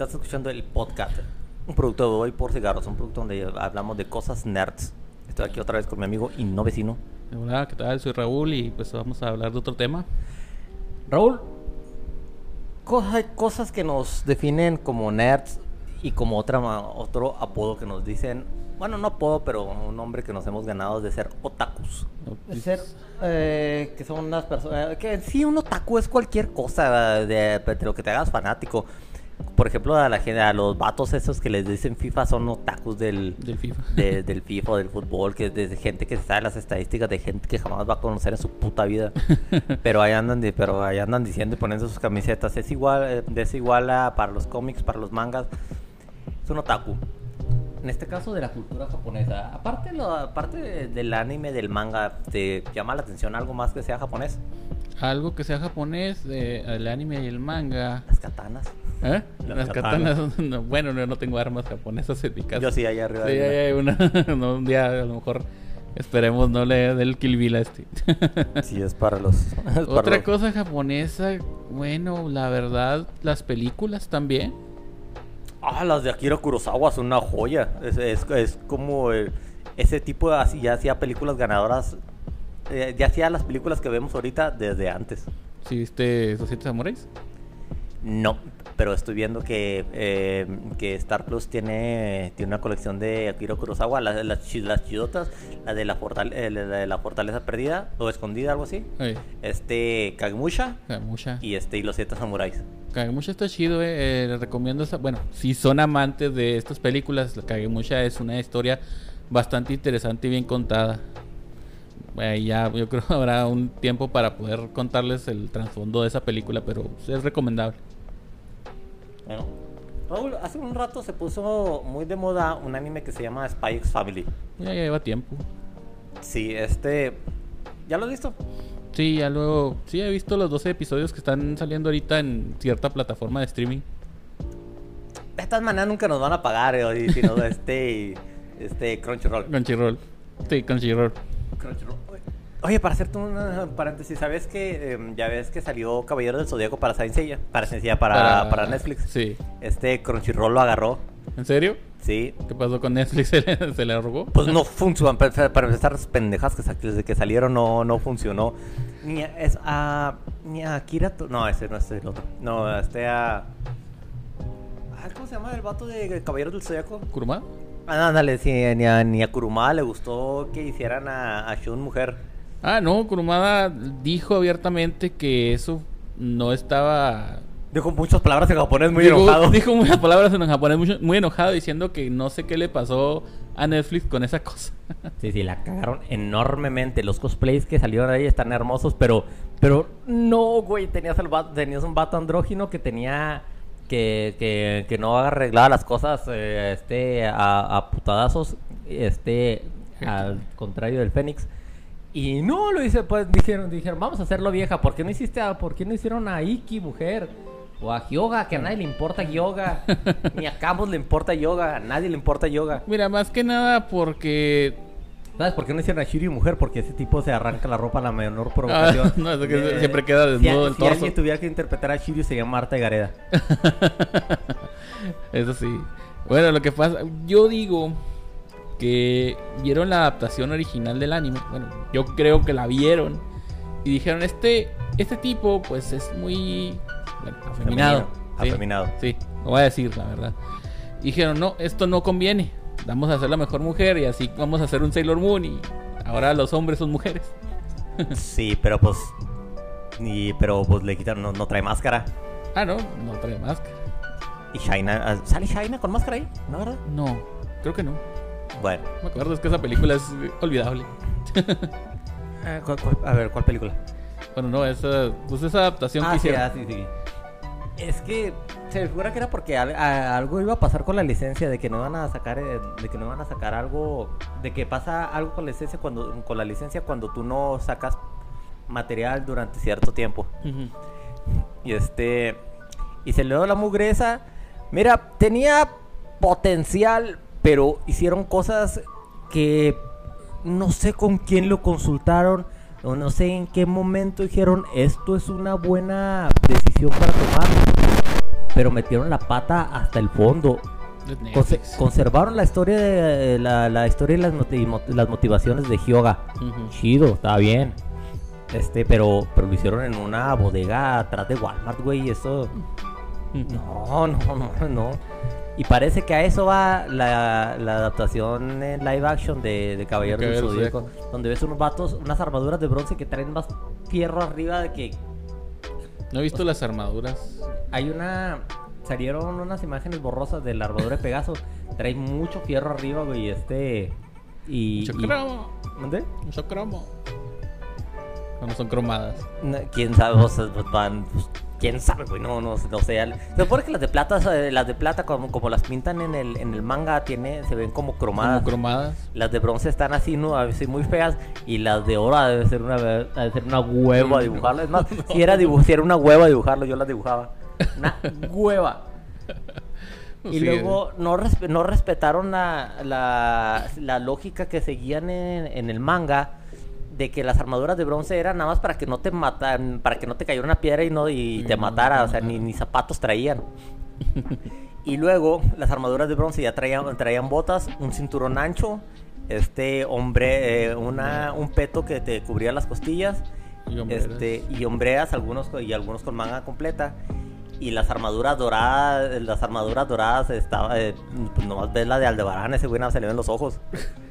Estás escuchando el podcast, un producto de Hoy por Cigarros, un producto donde hablamos de cosas nerds. Estoy aquí otra vez con mi amigo y no vecino. Hola, ¿qué tal? Soy Raúl y pues vamos a hablar de otro tema. Raúl, cosas, hay cosas que nos definen como nerds y como otra, ma- otro apodo que nos dicen, bueno, no apodo, pero un nombre que nos hemos ganado de ser otakus. De ser, eh, que son unas personas, que sí, un otaku es cualquier cosa de, de lo que te hagas fanático. Por ejemplo, a, la, gente- a los vatos esos que les dicen FIFA son otakus del, Del FIFA. de- del FIFA del fútbol, que es de gente que sabe las estadísticas de gente que jamás va a conocer en su puta vida. pero ahí andan, pero ahí andan diciendo y poniendo sus camisetas. Es igual, eh, es igual a- para los cómics, para los mangas. Es un otaku. En este caso de la cultura japonesa. Aparte, lo, aparte de- del anime, del manga, ¿te llama la atención algo más que sea japonés? Algo que sea japonés, eh, el anime y el manga. Las katanas. ¿Eh? Las Las katanas. katanas. no, bueno, no, no tengo armas japonesas en mi casa. Yo sí, allá arriba. Sí, hay una. hay una. no, un día a lo mejor esperemos no le dé el Kill Bill a este. Sí, es para los. es para Otra los- cosa japonesa, bueno, la verdad, las películas también. Ah, las de Akira Kurosawa son una joya. Es, es, es como el- ese tipo de así, ya hacía películas ganadoras. eh, ya hacía las películas que vemos ahorita desde antes. ¿Sí viste esos siete samuráis? No, pero estoy viendo que, eh, que Star Plus tiene, tiene una colección de Akira Kurosawa, las, las, las chidotas, la de la, fortal- eh, la de la fortaleza perdida o escondida, algo así. Este, Kagemusha Kagemusha. y este y los siete samuráis. Kagemusha está chido, eh, eh, les recomiendo esa. Bueno, si son amantes de estas películas, Kagemusha es una historia bastante interesante y bien contada. Eh, ya yo creo habrá un tiempo para poder contarles el trasfondo de esa película, pero es recomendable. Bueno, Raúl, hace un rato se puso muy de moda un anime que se llama Spy X Family. Ya, ya lleva tiempo. Sí, este. ¿Ya lo has visto? Sí, ya luego. Sí, he visto los 12 episodios que están saliendo ahorita en cierta plataforma de streaming. De estas maneras nunca nos van a pagar, eh, si no, este. Este, Crunchyroll. Crunchyroll. Sí, Crunchyroll. Crunchyroll. Oye, para hacerte un paréntesis, ¿sabes que em, ya ves que salió Caballero del Zodíaco para Saint Seiya? Para, Saint Seiya, para, para, Netflix. Sí. Este Crunchyroll lo agarró. ¿En serio? Sí. ¿Qué pasó con Netflix? ¿Se le, se le arrugó? Pues no funcionó. Para, para empezar, las pendejas que desde que salieron no, no funcionó. Ni a, es a. Ni a Akira. No, ese no es el otro. No, este a. ¿Cómo se llama el vato de Caballero del Zodíaco? ¿Kuruma? Ah, ándale, sí, ni a, ni a Kurumada le gustó que hicieran a, a Shun mujer. Ah, no, Kurumada dijo abiertamente que eso no estaba... Dijo muchas palabras en japonés muy dijo, enojado. Dijo muchas palabras en japonés muy, muy enojado diciendo que no sé qué le pasó a Netflix con esa cosa. Sí, sí, la cagaron enormemente. Los cosplays que salieron ahí están hermosos, pero, pero no, güey, tenías, el vato- tenías un vato andrógino que tenía que, que, que no arreglaba las cosas eh, este, a, a putadazos, este, al contrario del Fénix. Y no, lo hice, pues dijeron, dijeron, vamos a hacerlo vieja, ¿por qué no hiciste a, por qué no hicieron a Iki, mujer? O a Hyoga, que a nadie le importa Yoga. Ni a Campos le importa Yoga, a nadie le importa Yoga. Mira, más que nada porque... ¿Sabes por qué no hicieron a Shiryu mujer? Porque ese tipo se arranca la ropa a la menor Ah, provocación. no, es que siempre queda si desnudo a- el si torso. alguien tuviera que interpretar a Shiryu sería Marta y Gareda. Eso sí. Bueno, lo que pasa, yo digo que vieron la adaptación original del anime. Bueno, yo creo que la vieron y dijeron este este tipo pues es muy bueno, afeminado. Afeminado. Afeminado. Sí, lo voy a decir la verdad. Dijeron, "No, esto no conviene. Vamos a hacer la mejor mujer y así vamos a hacer un Sailor Moon y ahora los hombres son mujeres." Sí, pero pues. Y, pero pues le quitaron, no, no trae máscara. Ah, no, no trae máscara. Y Shaina. ah, ¿Sale Shaina con máscara ahí? ¿No, verdad? No, creo que no. Bueno. Me acuerdo es que esa película es olvidable. Eh, ¿cuál- cuál- a ver, ¿cuál película? Bueno, no, esa, pues esa adaptación que Ah, sí, hicieron. ah, sí, sí. Es que se figura que era porque a- algo iba a pasar con la licencia, de que no iban a sacar, eh, de que no iban a sacar algo, de que pasa algo con la licencia cuando, con la licencia cuando tú no sacas material durante cierto tiempo. Y este, y se le dio la mugreza. Mira, tenía potencial, pero hicieron cosas que no sé con quién lo consultaron. O no sé en qué momento dijeron esto es una buena decisión para tomar. Pero metieron la pata hasta el fondo. Conse- conservaron la historia de la, la historia y las, moti- mo- las motivaciones de Hyoga. Chido, estaba bien. Este, pero, pero lo hicieron en una bodega atrás de Walmart, güey, y eso. No, no, no, no. Y parece que a eso va la, la adaptación en live action de, de Caballeros del Caballeros del Zodíaco, donde ves unos vatos, unas armaduras de bronce que traen más fierro arriba de que No he visto las armaduras. Hay una salieron unas imágenes borrosas de la armadura de Pegaso, trae mucho fierro arriba, güey, este y, Mucho y- cromo. ¿Dónde? Mucho cromo. No, no son cromadas. No, quién sabe, o sea, pues, van, pues, quién sabe, güey, no, no, no sé. Se supone que las de plata, las de plata como, como las pintan en el, en el manga, tiene, se ven como cromadas. Como cromadas. Las de bronce están así, ¿no? A veces muy feas. Y las de oro debe ser una, debe ser una hueva dibujarlo. Es más, si, era si era una hueva dibujarlo, yo las dibujaba. Una hueva. Y Sí, luego no, respe- no respetaron la, la, la lógica que seguían en, en el manga de que las armaduras de bronce eran nada más para que no te matan, para que no te cayera una piedra y no y te matara, o sea, ni, zapatos traían. y luego las armaduras de bronce ya traían, traían botas, un cinturón ancho, este hombre, eh, una, un peto que te cubría las costillas Y hombreras. este, y hombreas algunos y algunos con manga completa y las armaduras doradas las armaduras doradas estaba eh, pues nomás ves la de Aldebarán ese güey se le ven los ojos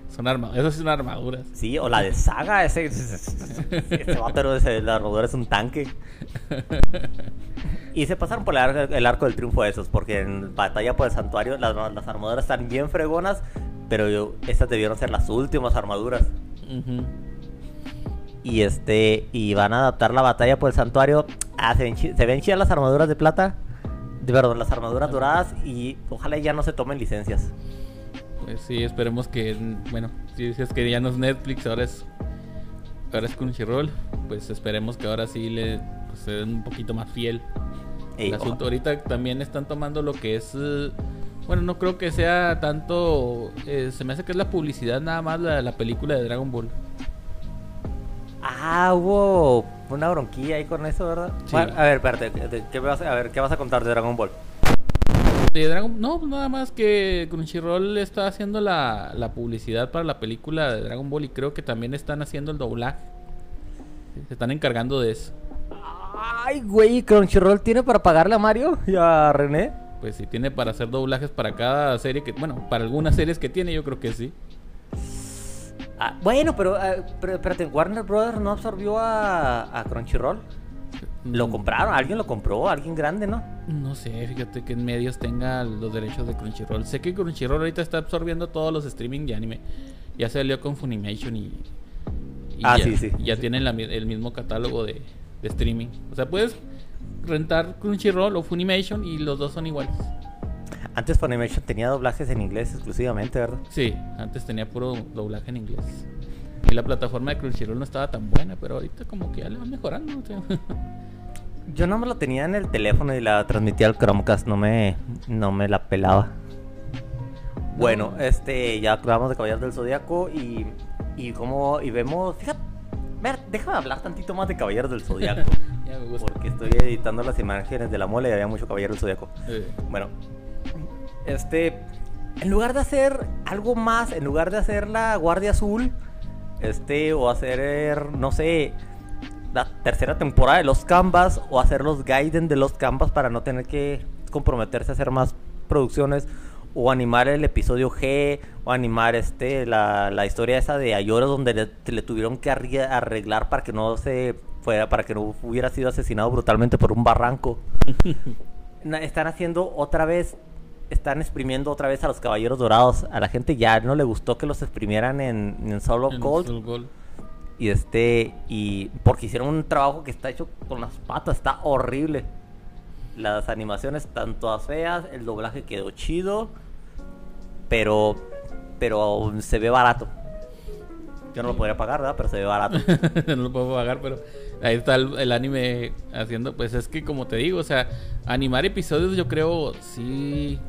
Son armaduras. Esas sí son armaduras. sí o la de Saga ese ese ese, la armadura es un tanque y se pasaron por el arco, el arco del triunfo esos porque en batalla por el santuario las, las armaduras están bien fregonas pero yo- estas debieron ser las últimas armaduras. Y este, y van a adaptar la batalla por el santuario. Ah, se ven, se ven chidas las armaduras de plata. De perdón, las armaduras doradas. Y ojalá ya no se tomen licencias. Pues sí, esperemos que, bueno, si dices que ya no es Netflix, ahora es, ahora es Crunchyroll, pues esperemos que ahora sí le pues, se den un poquito más fiel Ey, el asunto. Ahorita también están tomando lo que es, eh, bueno, no creo que sea tanto, eh, se me hace que es la publicidad nada más la, la película de Dragon Ball. Ah, hubo una bronquilla ahí con eso, ¿verdad? Sí. Bueno, a ver, espérate. ¿qué vas a, a ver, ¿qué vas a contar de Dragon Ball? De Dragon, no, pues nada más que Crunchyroll está haciendo la, la publicidad para la película de Dragon Ball y creo que también están haciendo el doblaje. Se están encargando de eso. Ay, güey, Crunchyroll tiene para pagarle a Mario y a René. Pues si tiene para hacer doblajes para cada serie que, bueno, para algunas series que tiene, yo creo que sí. Ah, bueno, pero, ah, pero espérate, Warner Brothers no absorbió a, a Crunchyroll. Lo compraron, alguien lo compró, alguien grande, ¿no? No sé, fíjate que en medios tenga los derechos de Crunchyroll. Sé que Crunchyroll ahorita está absorbiendo todos los streaming de anime. Ya salió con Funimation y. y Ah, ya, sí, sí. Ya tienen la el mismo catálogo de, de streaming. O sea, puedes rentar Crunchyroll o Funimation y los dos son iguales. Antes Funimation tenía doblajes en inglés exclusivamente, ¿verdad? Sí, antes tenía puro doblaje en inglés. Y la plataforma de Crunchyroll no estaba tan buena, pero ahorita como que ya le van mejorando. Yo no me lo tenía en el teléfono y la transmitía al Chromecast, no me, no me la pelaba. Bueno, este, ya hablamos de Caballeros del Zodiaco y, y como, y vemos, fíjate, ver, déjame hablar tantito más de Caballeros del Zodiaco, ya me gusta. porque estoy editando las imágenes de la mole y había mucho Caballero del Zodiaco. Eh, Bueno, este, en lugar de hacer algo más, en lugar de hacer la Guardia Azul, este, o hacer, no sé, la tercera temporada de los Canvas, o hacer los Gaiden de los Canvas para no tener que comprometerse a hacer más producciones, o animar el episodio G, o animar este, la, la historia esa de Ayoro, donde le, le tuvieron que arreglar para que no se fuera, para que no hubiera sido asesinado brutalmente por un barranco. Están haciendo otra vez, están exprimiendo otra vez a los caballeros dorados. A la gente ya no le gustó que los exprimieran en, en Solo en Gold. Y este, y porque hicieron un trabajo que está hecho con las patas, está horrible. Las animaciones están todas feas, el doblaje quedó chido, pero, pero se ve barato. Yo no lo podría pagar, ¿verdad? Pero se ve barato. no lo puedo pagar, pero ahí está el, el anime haciendo, pues es que como te digo, o sea, animar episodios yo creo sí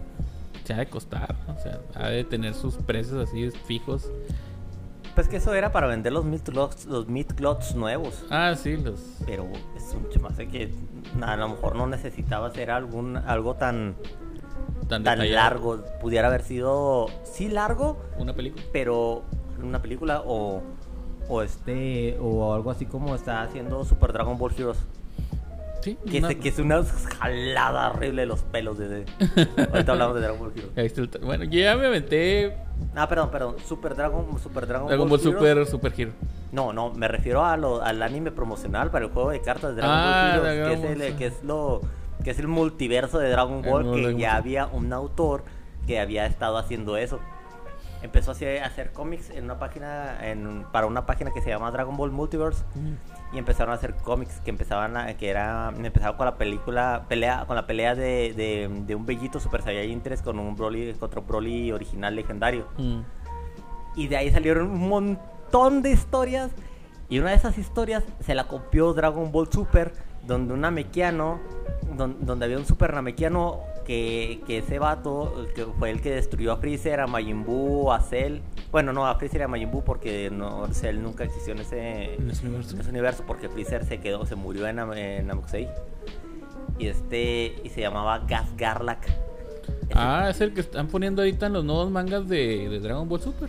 ha de costar, o sea, ha de tener sus precios así fijos. Pues que eso era para vender los Meat Clots, los Meat Clots nuevos. Ah, sí, los... Pero es un chamace que a lo mejor no necesitaba hacer algún, algo tan, Tan, tan largo. Pudiera haber sido, sí largo, Una película. pero una película o, o este, o algo así como está haciendo Super Dragon Ball Heroes. Sí, Que, una- se- que es una jalada horrible de los pelos de... Ahorita hablamos de Dragon Ball Heroes. Ahí está el ta- Bueno, ya me aventé Ah, perdón, perdón. Super Dragon, Super Dragon, Dragon Ball. Super, Super Hero. No, no, me refiero a lo, al anime promocional para el juego de cartas de Dragon Ah, Ball Heroes, que, es el, sí. que es lo que es el multiverso de Dragon Ball, que ya había un autor que había estado haciendo eso. Empezó a hacer, a hacer cómics en una página en, para una página que se llama Dragon Ball Multiverse y empezaron a hacer cómics que empezaban a, que era empezaba con la película pelea con la pelea de, de, de un bellito Super Saiyajin 3 con un Broly contra un Broly original legendario. Mm. Y de ahí salieron un montón de historias. Y una de esas historias se la copió Dragon Ball Super, donde un Namekiano, don- donde había un Super Namekiano que, que ese vato, que fue el que destruyó a Freezer, a Majin Buu, a Cell. Bueno, no, a Freezer y a Majin Buu porque no, Cell nunca existió en ese, En ese universo. en ese universo porque Freezer se quedó, se murió en, en Namekusei. Y este, y se llamaba Gas Garlac. Ese- Ah, es el que están poniendo ahorita en los nuevos mangas de, de Dragon Ball Super.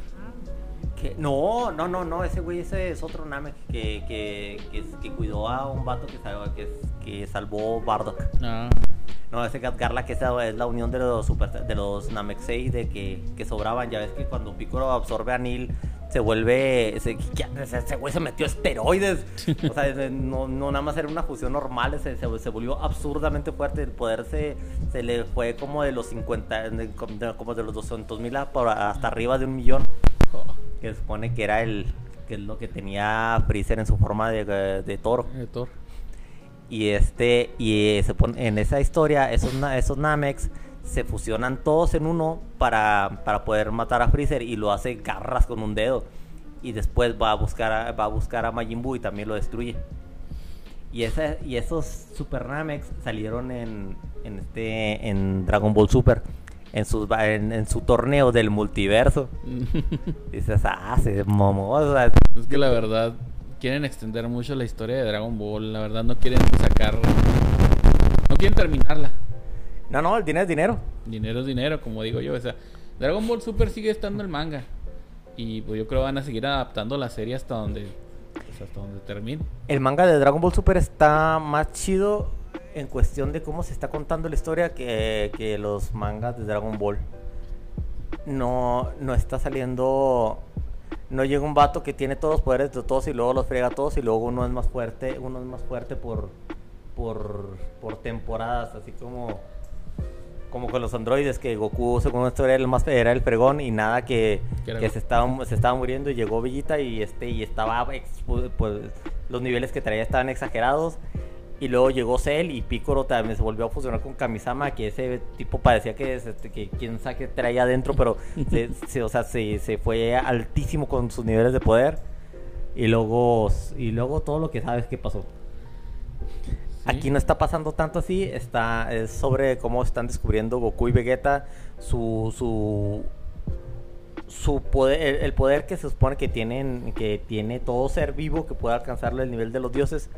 No, no, no, no, ese güey ese es otro Namek que, que, que, que cuidó a un vato que, que, que salvó Bardock. Ah, No, ese Gatgarla que esa es la unión de los super, de los Namekusei de que, que sobraban. Ya ves que cuando Piccolo absorbe a Nil se vuelve. Se, ese, güey se metió esteroides. O sea, no, no nada más era una fusión normal, se, se, se volvió absurdamente fuerte. El poder se, se le fue como de los 50, de- como de los 200 mil hasta arriba de un millón oh, que se supone que era el que es lo que tenía Freezer en su forma de, de toro de Thor. Y este y se pone en esa historia esos esos Namex se fusionan todos en uno para, para poder matar a Freezer y lo hace garras con un dedo. Y después va a buscar a, va a buscar a Majin Buu y también lo destruye. Y esa, y esos Super Namex salieron en, en este en Dragon Ball Super en su, en, en su torneo del multiverso. Dices, ah, se o sea, es que la verdad quieren extender mucho la historia de Dragon Ball. La verdad no quieren sacar. No quieren terminarla. no, no, el dinero es dinero. Dinero es dinero, como digo yo. O sea, Dragon Ball Super sigue estando el manga. Y pues yo creo van a seguir adaptando la serie hasta donde. pues, hasta donde termine. El manga de Dragon Ball Super está más chido en cuestión de cómo se está contando la historia que, que los mangas de Dragon Ball. No, no está saliendo. No llega un vato que tiene todos los poderes de todos y luego los friega a todos y luego uno es más fuerte, uno es más fuerte por por, por temporadas, así como como con los androides que Goku según esto era el más era el fregón y nada que, Que se estaba se estaba muriendo y llegó Vegeta y este y estaba pues los niveles que traía estaban exagerados y luego llegó Cell y Piccolo también se volvió a fusionar con Kamisama que ese tipo parecía que, es, este, que quién sabe qué traía adentro pero se, se- o sea, se, se fue altísimo con sus niveles de poder y luego y luego todo lo que sabes que pasó Sí. Aquí no está pasando tanto así, está es sobre cómo están descubriendo Goku y Vegeta su su su poder el, el poder que se supone que tienen que tiene todo ser vivo que pueda alcanzarle el nivel de los dioses,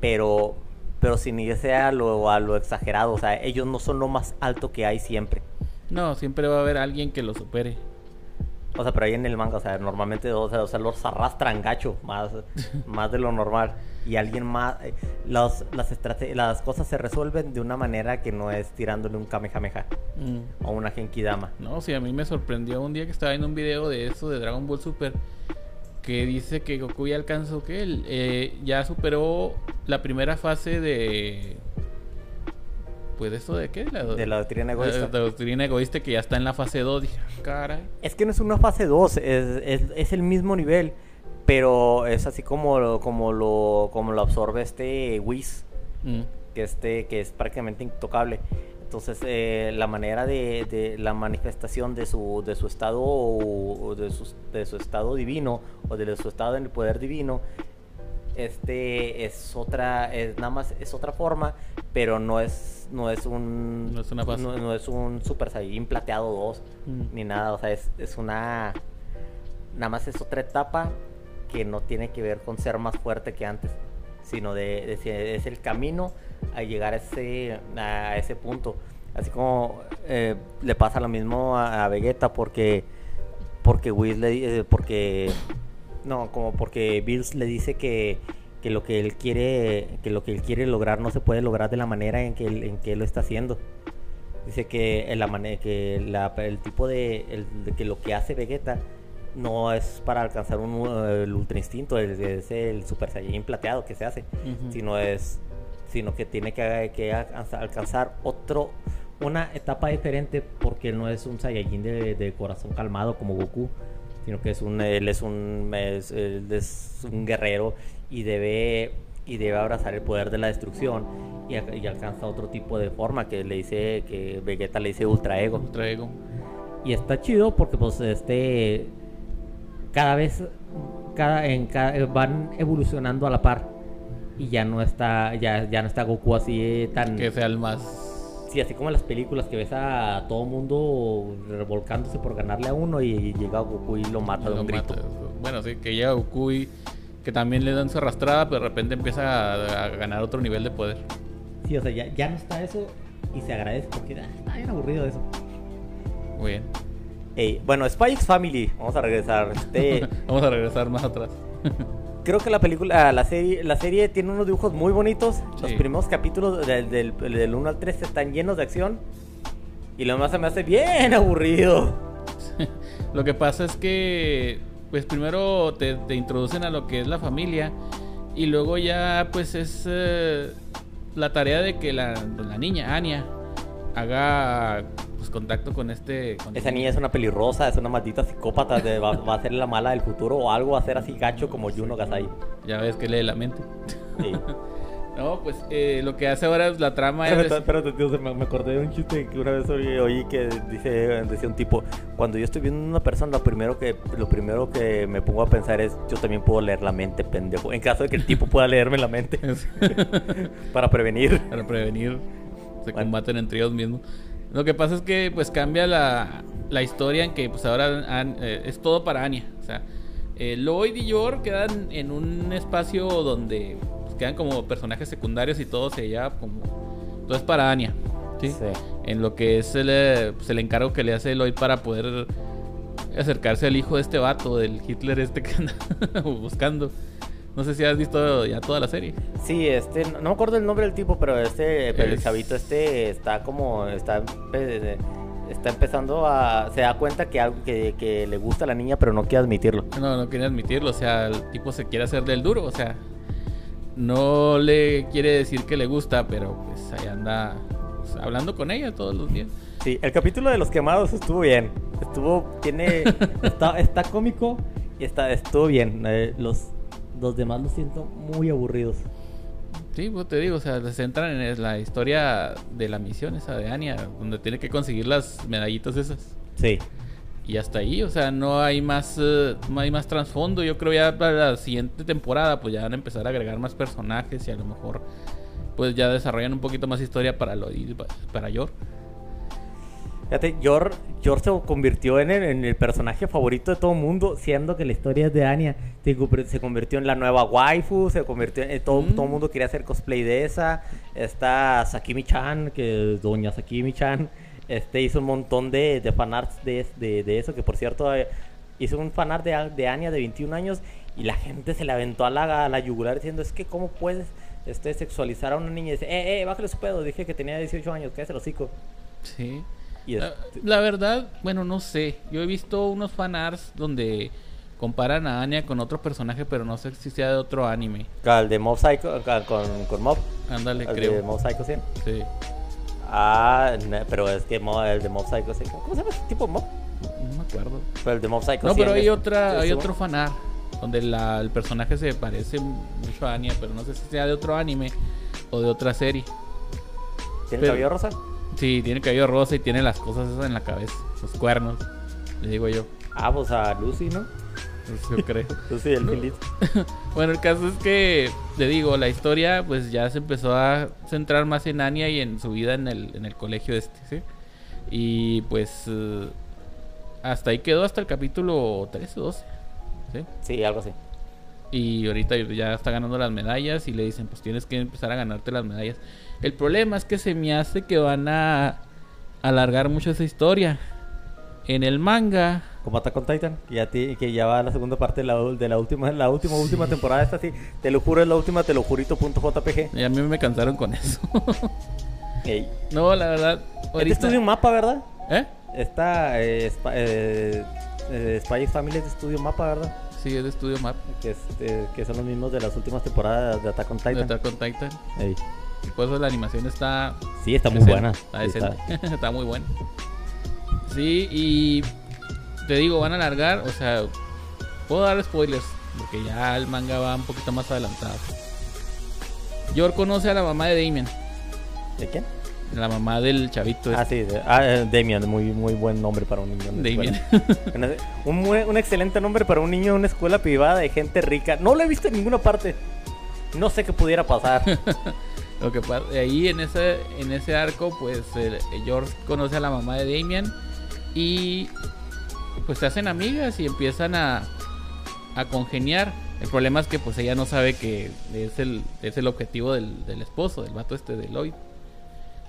pero pero sin irse a lo a lo exagerado, o sea, ellos no son lo más alto que hay siempre. No, siempre va a haber alguien que lo supere. O sea, pero ahí en el manga, o sea, normalmente o sea, o sea, los arrastran gacho, más, más de lo normal. Y alguien más... eh, Los, las, las cosas se resuelven de una manera que no es tirándole un Kamehameha Mm. o una Genkidama. No, sí, a mí me sorprendió un día que estaba viendo un video de eso de Dragon Ball Super que dice que Goku ya alcanzó que él eh, ya superó la primera fase de pues esto de qué la, De la doctrina egoísta. la- la doctrina egoísta que ya está en la fase 2 dije "Ah, caray Es que no es una fase 2, es, es, es el mismo nivel, pero es así como, lo- como, lo, como lo absorbe este Whis. Mm. que este que es prácticamente intocable entonces eh, la manera de, de la manifestación de su de su estado o- o de su, de su estado divino o de su estado en el poder divino este es otra es nada más es otra forma pero no es no es un No es una fase. no, no es un super saiyajin plateado 2 Mm. ni nada o sea es, es una nada más es otra etapa que no tiene que ver con ser más fuerte que antes, sino de, de es el camino a llegar a ese, a ese punto. Así como eh, le pasa lo mismo a, a Vegeta porque porque Whis le eh, porque no, como porque Bills le dice que, que lo que él quiere que lo que él quiere lograr no se puede lograr de la manera en que él, en que él lo está haciendo. Dice que manera que la- el tipo de, el- de que lo que hace Vegeta no es para alcanzar un uh, el ultra instinto, es, es el super saiyajin plateado que se hace, Ujú. sino es sino que tiene que, que alcanza- alcanzar otro una etapa diferente porque él no es un saiyajin de, de corazón calmado como Goku, sino que es un él es un es, él es un guerrero y debe y debe abrazar el poder de la destrucción y, alcanza otro tipo de forma que le dice que Vegeta le dice ultra ego. Ultra Ego. Y está chido porque pues este cada vez cada, en cada- van evolucionando a la par y ya no está ya, ya no está Goku así tan Que sea el más. sí, así como en las películas que ves a todo mundo revolcándose por ganarle a uno y llega Goku y lo mata de un grito. mata. Bueno, sí, que llega Goku y que también le dan su arrastrada, pero de repente empieza a, a ganar otro nivel de poder. Sí, o sea, ya, ya no está eso y se agradece porque ah, está bien aburrido eso. Muy bien. Ey, bueno, Spy X Family, vamos a regresar. Este, Vamos a regresar más atrás. Creo que la película, la serie, la serie tiene unos dibujos muy bonitos. Los primeros capítulos del, del, del 1 al 3 están llenos de acción. Y lo demás se me hace bien aburrido. Lo que pasa es que, pues primero te, te introducen a lo que es la familia y luego ya, pues es eh, la tarea de que la, la niña, Anya, haga pues contacto con este... con Esa niña es una pelirrosa, es una maldita psicópata. de- va, va a ser la mala del futuro o algo, va a ser así gacho como Juno Gasai. Ya ves que lee la mente. Sí. No, pues eh, lo que hace ahora es la trama es... Espérate, tío, me acordé de un chiste que una vez oí, oí que dice, decía un tipo, cuando yo estoy viendo a una persona, lo primero que lo primero que me pongo a pensar es, yo también puedo leer la mente, pendejo. En caso de que el tipo pueda leerme la mente para prevenir. para prevenir se Bueno. combaten entre ellos mismos. Lo que pasa es que pues cambia la, la historia en que pues ahora An- eh, es todo para Anya. O sea, eh, Lloyd y Yor quedan en un espacio donde pues, quedan como personajes secundarios y todo se lleva como... Todo es para Anya. ¿sí? Sí. En lo que es el, pues, el encargo que le hace Lloyd para poder acercarse al hijo de este vato, del Hitler este que anda buscando. No sé si has visto ya toda la serie. Sí, este, no me acuerdo el nombre del tipo, pero este, pero el chavito este está como, está, empe- está empezando a, se da cuenta que algo que, que le gusta a la niña, pero no quiere admitirlo. No, no quería admitirlo. O sea, el tipo se quiere hacer del duro. O sea, no le quiere decir que le gusta, pero pues ahí anda pues, hablando con ella todos los días. Sí, el capítulo de los quemados estuvo bien, estuvo, tiene, está, está cómico y está, estuvo bien. Eh, los, los demás los siento muy aburridos. Sí, pues te digo, o sea, se centran en la historia de la misión esa de Anya, donde tiene que conseguir las medallitas esas. Sí. Y hasta ahí, o sea, no hay más eh, no hay más trasfondo. Yo creo ya para la siguiente temporada, pues ya van a empezar a agregar más personajes y a lo mejor pues ya desarrollan un poquito más historia para lo para Yor. Fíjate, Yor, Yor se convirtió en el, en el personaje favorito de todo el mundo, siendo que la historia es de Anya. Se, convirtió- se convirtió en la nueva waifu, se convirtió en... Todo, Mm. todo el mundo quería hacer cosplay de esa. Está Sakimi-chan, que es doña Sakimi-chan. Este hizo un montón de, de fanarts de, de, de eso, que por cierto eh, hizo un fanart de, de Anya de 21 años y la gente se le aventó a la, a la yugular diciendo, es que cómo puedes este, sexualizar a una niña y dice, eh, eh, bájale su pedo, dije que tenía 18 años, cállate el hocico. Sí. Y La, la verdad, bueno, no sé. Yo he visto unos fanarts donde comparan a Anya con otro personaje, pero no sé si sea de otro anime. Al de Mob Psycho, con, con Mob. Ándale, El de creo. Mob Psycho 100. Sí. Ah, pero es que Mo- el de Mob Psycho 100. ¿Cómo se llama ese tipo Mob? No me acuerdo. Pero el de Mob Psycho No, 100 pero hay otra, hay otro fanart donde la- el personaje se parece mucho a Anya, pero no sé si sea de otro anime o de otra serie. ¿Tiene pero- cabello rosa? Sí, tiene cabello rosa y tiene las cosas esas en la cabeza, los cuernos. Le digo yo, Ah, pues a Lucy, ¿no? pues yo creo. Lucy del Filito. Bueno, el caso es que, te digo, la historia pues ya se empezó a centrar más en Anya y en su vida en el, en el colegio este, ¿sí? Y pues eh, hasta ahí quedó hasta el capítulo 13 o 12. ¿sí? Sí, algo así. Y ahorita ya está ganando las medallas y le dicen, pues tienes que empezar a ganarte las medallas. El problema es que se me hace que van a alargar mucho esa historia. En el manga, Como Attack on Titan, que ya, ti- que ya va la segunda parte de la, de la última, la última, última temporada. Esta sí, te lo juro, es la última, te lo jurito, punto JPG. y a mí me cansaron con eso. Ey. no, la verdad. Este ahorita- estudio Mapa, ¿verdad? ¿Eh? Esta eh, Sp- eh, eh, Spy Family es de estudio Mapa, ¿verdad? Sí, es de Studio Map. Que, este, que son los mismos de las últimas temporadas de Attack on De Titan. Attack on Titan. Ey. Y por eso la animación está Sí, está muy buena. Está, decente. está muy buena. Sí, y te digo, van a alargar, o sea, puedo dar spoilers, porque ya el manga va un poquito más adelantado. Yor conoce a la mamá de Damien, ¿De quién? la mamá del chavito. Ah, este, sí, de- ah, eh, Damian, muy, muy buen nombre para un niño. Damien. un, un excelente nombre para un niño en una escuela privada de gente rica. No lo he visto en ninguna parte. No sé qué pudiera pasar. Lo que pasa, ahí en ese, en ese arco, pues George conoce a la mamá de Damien y pues se hacen amigas y empiezan a, a congeniar. El problema es que pues ella no sabe que es el, es el objetivo del, del esposo, del vato este de Lloyd.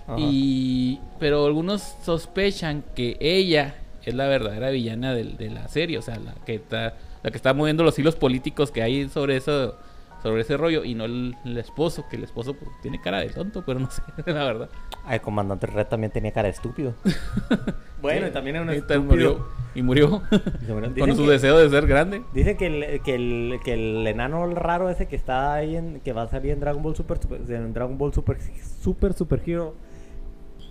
Ajá. Y pero algunos sospechan que ella es la verdadera villana del- de, la serie, o sea, la que está la que está moviendo los hilos políticos que hay sobre eso sobre ese rollo y no el, el esposo, que el esposo pues, tiene cara de tonto, pero no sé, la verdad. Ay, el comandante Red también tenía cara de estúpido. bueno, y también era un estúpido. murió, y murió Y se murió. con su que- deseo de ser grande. Dicen que el, que, el, que el enano raro ese que está ahí en, que va a salir en Dragon Ball Super, Super- en Dragon Ball Super Super Super Hero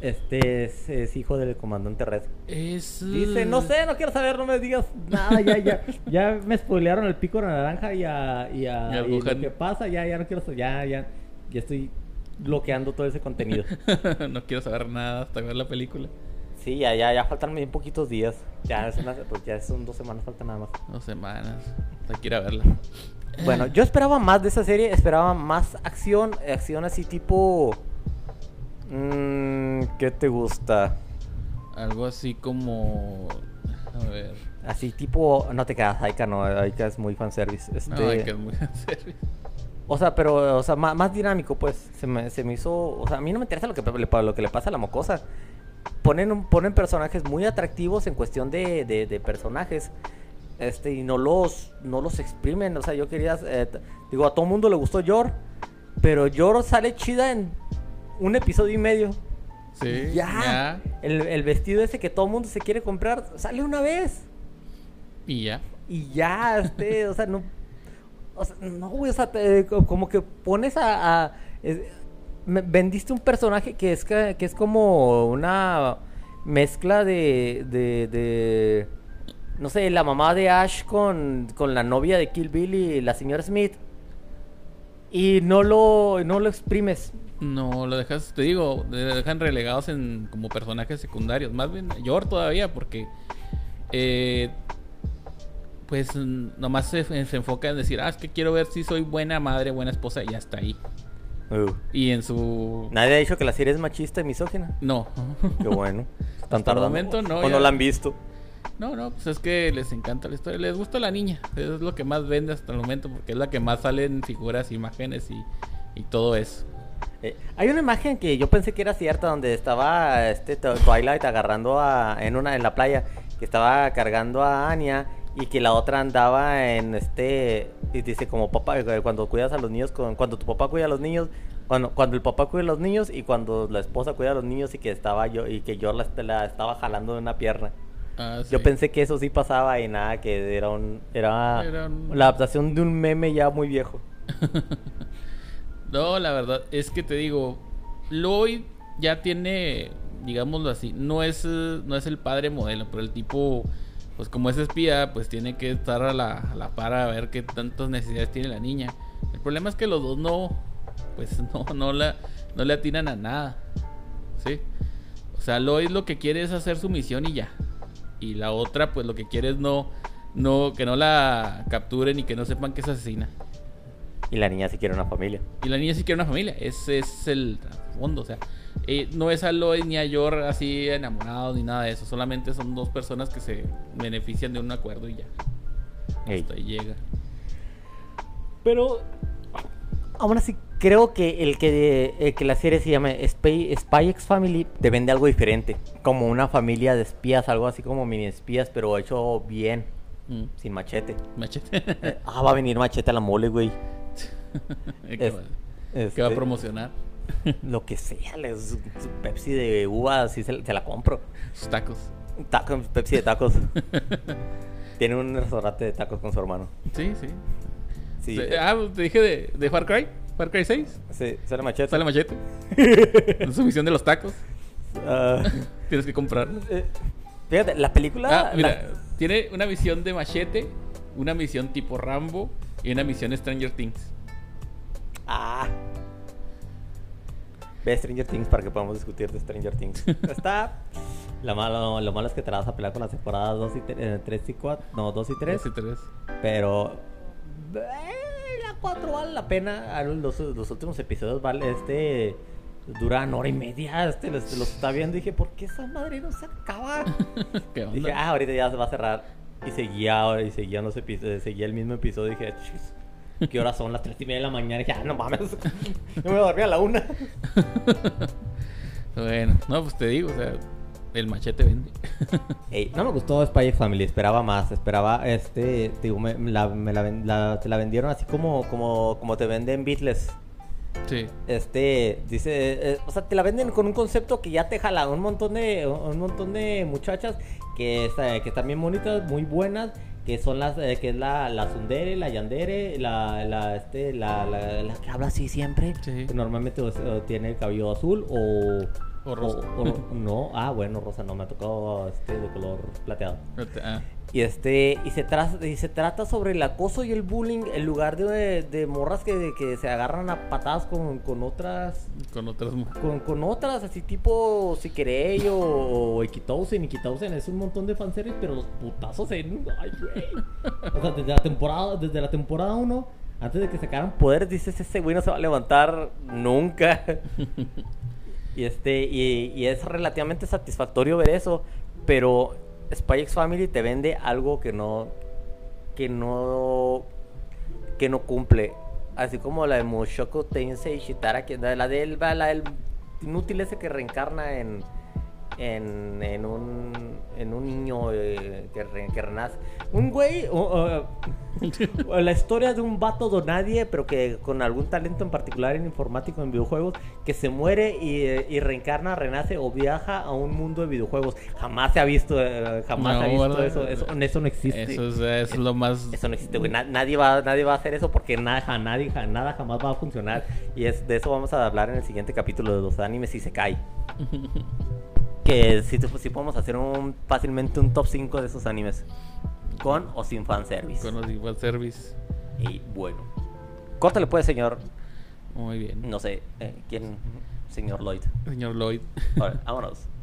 este es, es hijo del comandante Red. Es Dice, no sé, no quiero saber, no me digas nada, ya, ya, ya me spoilearon el pico de naranja y a, y a Y y lo que pasa, ya, ya no quiero saber, ya, ya, ya estoy bloqueando todo ese contenido. no quiero saber nada hasta ver la película. Sí, ya, ya, ya faltan bien poquitos días. Ya, es una- pues ya son dos semanas, falta nada más. Dos semanas. Hasta quiero verla. Bueno, yo esperaba más de esa serie, esperaba más acción, acción así tipo... mm, ¿Qué te gusta? Algo así como. A ver. Así tipo... No te quedas, Aika no, Aika es muy fanservice. Este, No, que es muy en serio. O sea, pero, o sea, más, más dinámico, pues. Se me, se me hizo... O sea, a mí no me interesa lo que, le- lo que le pasa a la mocosa. Ponen, ponen personajes muy atractivos en cuestión de, de, de personajes. Este, y no los, no los exprimen. O sea, yo quería... eh, digo, a todo mundo le gustó Yor. Pero Yor sale chida en un episodio y medio. Sí, Ya. El, el vestido ese que todo mundo se quiere comprar sale una vez. Y ya. Y ya, este, o sea, no. O sea, no, güey, o sea, te- co- como que pones a. a- es- me- vendiste un personaje que es, que es como una mezcla de, de, de. No sé, la mamá de Ash con, con la novia de Kill Bill y la señora Smith. Y no lo, no lo exprimes. No, lo dejas, te digo, le dejan relegados en como personajes secundarios. Más bien, Yor todavía, porque. eh, pues nomás se, se enfoca en decir, ah, es que quiero ver si soy buena madre, buena esposa, y ya está ahí. Y en su. Nadie ha dicho que la serie es machista y misógina. No. Qué bueno. Están Hasta el tardando. momento no, O ya- no la han visto. No, no, pues es que les encanta la historia. Les gusta la niña. Es lo que más vende hasta el momento porque es la que más sale en figuras, imágenes y, y todo eso. Eh, hay una imagen que yo pensé que era cierta donde estaba este Tw- Twilight agarrando a en una en la playa que estaba cargando a Anya y que la otra andaba en este y dice como papá eh, cuando cuidas a los niños con cuando tu papá cuida a los niños cuando cuando el papá cuida a los niños y cuando la esposa cuida a los niños y que estaba yo y que yo la, la estaba jalando de una pierna. Ah, Yo sí. pensé que eso sí pasaba y nada que era un era, Era un- la adaptación de un meme ya muy viejo. No, la verdad es que te digo, Lloyd ya tiene, digámoslo así, no es, no es el padre modelo, pero el tipo, pues como es espía, pues tiene que estar a la, a la par a ver qué tantas necesidades tiene la niña. El problema es que los dos no, pues no, no, la, no le atinan a nada. ¿Sí? O sea, Lloyd lo que quiere es hacer su misión y ya. Y la otra, pues lo que quiere es no, no, que no la capturen y que no sepan que es asesina. Y la niña sí quiere una familia. Y la niña sí quiere una familia. Ese es el trasfondo. O sea, eh, no es a Lloyd ni a Yor así enamorados ni nada de eso. Solamente son dos personas que se benefician de un acuerdo y ya. Ey. Hasta ahí llega. Pero aún así creo que el que, el que la serie se llama Spy, Spy X Family te vende algo diferente. Como una familia de espías, algo así como mini espías, pero hecho bien, Mm. sin machete. Machete. Eh, ah, va a venir machete a la mole, güey. ¿Qué, Es- va, Este, qué va a promocionar? Lo que sea, les- su Pepsi de uva, sí se, se la compro. Sus tacos. Taco, Pepsi de tacos. Tiene un restaurante de tacos con su hermano. Sí, sí. Sí, ah, te dije de, de Far Cry. Far Cry 6. sí, sale machete. Sale machete. Su misión de los tacos. Ah, Tienes que comprarlo. eh, fíjate, la película. Ah, mira, la- tiene una misión de machete, una misión tipo Rambo y una misión Stranger Things. Ah. Ve Stranger Things para que podamos discutir de Stranger Things. Está. Lo malo, lo malo es que te la vas a pelear con las temporadas 2 y 3 y 4. No, 2 y 3. Dos y tres. Pero. eh, la 4 vale la pena. Ah, Los, los últimos episodios vale. Este. Duran hora y media. Este los, los está viendo. Y dije, ¿por qué esa madre no se acaba? ¿Qué Dije, onda? ah, ahorita ya se va a cerrar. Y seguía, y seguían los episodios, seguía el mismo episodio. Y dije, "Chis, ¿qué horas son? Las 3 y media de la mañana. Y dije, ah, no mames. Yo me dormí a la una. Bueno, no, pues te digo, o sea, el machete vende. Ey, no me gustó Spy Family, esperaba más, esperaba, este, te digo, me, la, me la ven- la- te la vendieron así como, como, como te venden Beatles. Sí. Este, dice, eh, o sea, te la venden con un concepto que ya te jala un montón de, un montón de muchachas que, que están bien bonitas, muy buenas, que son las, eh, que es la, la Sundere, la Yandere, la, la, este, la, la, la que habla así siempre, Sí. que normalmente o tiene el cabello azul o... O rosa. o- no, ah, bueno, rosa no, me ha tocado este de color plateado. Ah, Y este y se trata y se trata sobre el acoso y el bullying en lugar de, de morras que, que se agarran a patadas con, con otras con otras con, con otras así tipo Siquirey o, o Ikitousen es un montón de fanservice pero los putazos en ay güey. O sea desde la temporada desde la temporada 1 antes de que sacaran poderes dices ese güey no se va a levantar nunca y este y, y es relativamente satisfactorio ver eso pero Spy X Family te vende algo que no que no que no cumple. Así como la de Mushoku Tensei Shitara que la del la del inútil ese que reencarna en en, en un en un niño eh, que, re- que renace un güey o- o- la historia de un vato do nadie pero que con algún talento en particular en informático en videojuegos que se muere y, y reencarna renace o viaja a un mundo de videojuegos jamás se ha visto eh, jamás No, se ha visto ¿verdad? eso eso, eso no existe Eso es, es lo más. eso no existe, güey. Na- nadie, va, nadie va a hacer eso porque nada, nadie, nada jamás va a funcionar. Y es, de eso vamos a hablar en el siguiente capítulo de los animes y se cae. que sí, sí podemos hacer un, fácilmente un top 5 de esos animes. Con o sin fanservice. Con los igual service. Y bueno. Córtale pues, señor. Muy bien. No sé, eh, ¿quién? Señor Lloyd. Señor Lloyd. Ahora, vámonos.